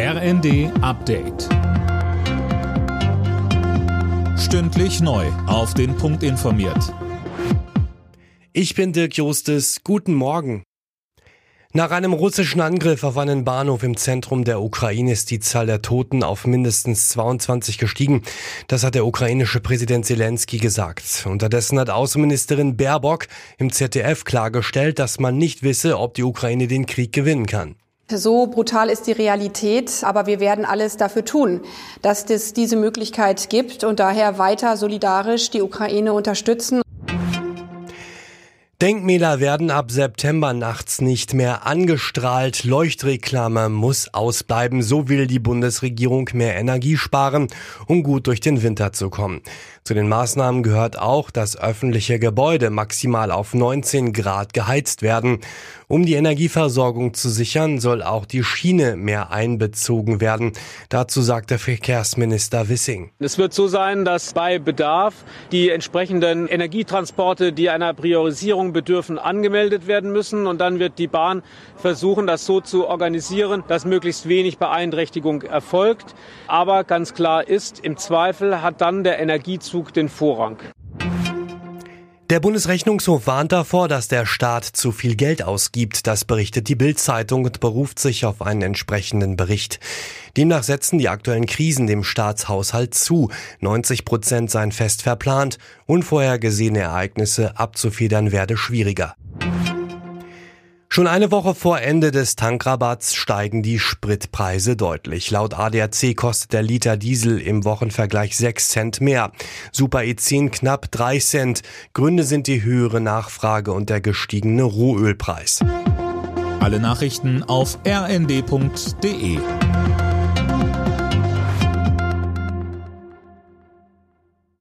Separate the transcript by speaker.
Speaker 1: RND Update. Stündlich neu. Auf den Punkt informiert.
Speaker 2: Ich bin Dirk Jostes. Guten Morgen. Nach einem russischen Angriff auf einen Bahnhof im Zentrum der Ukraine ist die Zahl der Toten auf mindestens 22 gestiegen. Das hat der ukrainische Präsident Zelensky gesagt. Unterdessen hat Außenministerin Baerbock im ZDF klargestellt, dass man nicht wisse, ob die Ukraine den Krieg gewinnen kann.
Speaker 3: So brutal ist die Realität, aber wir werden alles dafür tun, dass es diese Möglichkeit gibt und daher weiter solidarisch die Ukraine unterstützen.
Speaker 2: Denkmäler werden ab September nachts nicht mehr angestrahlt. Leuchtreklame muss ausbleiben. So will die Bundesregierung mehr Energie sparen, um gut durch den Winter zu kommen. Zu den Maßnahmen gehört auch, dass öffentliche Gebäude maximal auf 19 Grad geheizt werden. Um die Energieversorgung zu sichern, soll auch die Schiene mehr einbezogen werden. Dazu sagte Verkehrsminister Wissing.
Speaker 4: Es wird so sein, dass bei Bedarf die entsprechenden Energietransporte, die einer Priorisierung bedürfen, angemeldet werden müssen. Und dann wird die Bahn versuchen, das so zu organisieren, dass möglichst wenig Beeinträchtigung erfolgt. Aber ganz klar ist, im Zweifel hat dann der Energiezug den Vorrang.
Speaker 2: Der Bundesrechnungshof warnt davor, dass der Staat zu viel Geld ausgibt. Das berichtet die Bild-Zeitung und beruft sich auf einen entsprechenden Bericht. Demnach setzen die aktuellen Krisen dem Staatshaushalt zu. 90 Prozent seien fest verplant. Unvorhergesehene Ereignisse abzufedern werde schwieriger. Schon eine Woche vor Ende des Tankrabatts steigen die Spritpreise deutlich. Laut ADAC kostet der Liter Diesel im Wochenvergleich 6 Cent mehr. Super E10 knapp 3 Cent. Gründe sind die höhere Nachfrage und der gestiegene Rohölpreis.
Speaker 1: Alle Nachrichten auf rnd.de